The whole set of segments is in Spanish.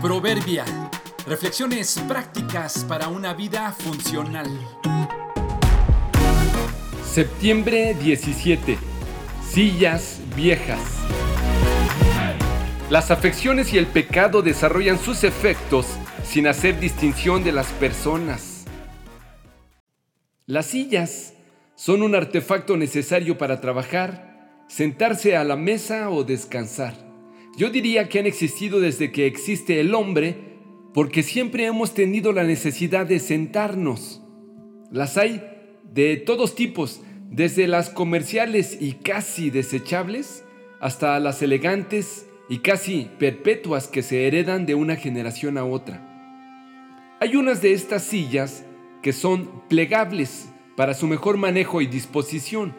Proverbia. Reflexiones prácticas para una vida funcional. Septiembre 17. Sillas viejas. Las afecciones y el pecado desarrollan sus efectos sin hacer distinción de las personas. Las sillas son un artefacto necesario para trabajar, sentarse a la mesa o descansar. Yo diría que han existido desde que existe el hombre porque siempre hemos tenido la necesidad de sentarnos. Las hay de todos tipos, desde las comerciales y casi desechables hasta las elegantes y casi perpetuas que se heredan de una generación a otra. Hay unas de estas sillas que son plegables para su mejor manejo y disposición.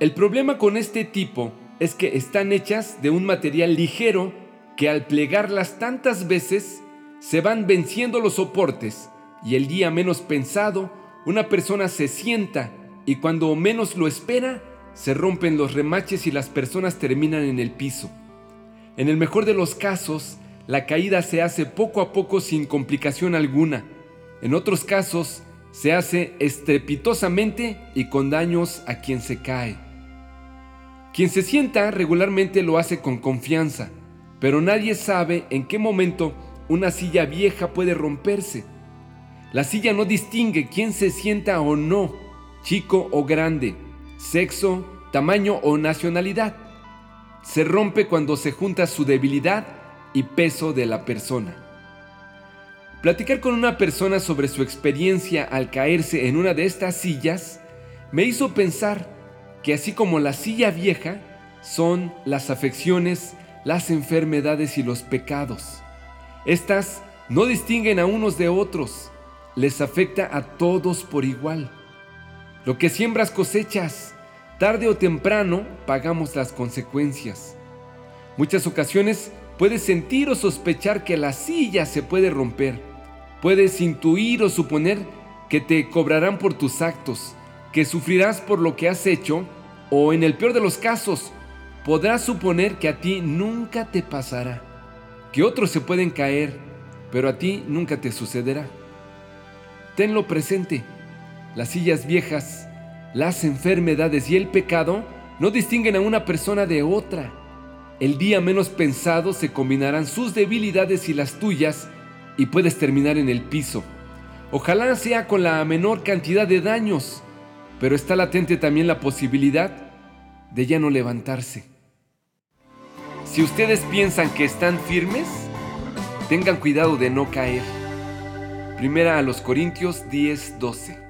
El problema con este tipo es que están hechas de un material ligero que al plegarlas tantas veces se van venciendo los soportes y el día menos pensado una persona se sienta y cuando menos lo espera se rompen los remaches y las personas terminan en el piso. En el mejor de los casos, la caída se hace poco a poco sin complicación alguna. En otros casos, se hace estrepitosamente y con daños a quien se cae. Quien se sienta regularmente lo hace con confianza, pero nadie sabe en qué momento una silla vieja puede romperse. La silla no distingue quién se sienta o no, chico o grande, sexo, tamaño o nacionalidad. Se rompe cuando se junta su debilidad y peso de la persona. Platicar con una persona sobre su experiencia al caerse en una de estas sillas me hizo pensar que así como la silla vieja, son las afecciones, las enfermedades y los pecados. Estas no distinguen a unos de otros, les afecta a todos por igual. Lo que siembras cosechas, tarde o temprano pagamos las consecuencias. Muchas ocasiones puedes sentir o sospechar que la silla se puede romper. Puedes intuir o suponer que te cobrarán por tus actos, que sufrirás por lo que has hecho o en el peor de los casos, podrás suponer que a ti nunca te pasará, que otros se pueden caer, pero a ti nunca te sucederá. Tenlo presente, las sillas viejas, las enfermedades y el pecado no distinguen a una persona de otra. El día menos pensado se combinarán sus debilidades y las tuyas y puedes terminar en el piso. Ojalá sea con la menor cantidad de daños, pero está latente también la posibilidad de ya no levantarse. Si ustedes piensan que están firmes, tengan cuidado de no caer. Primera a los Corintios 10:12.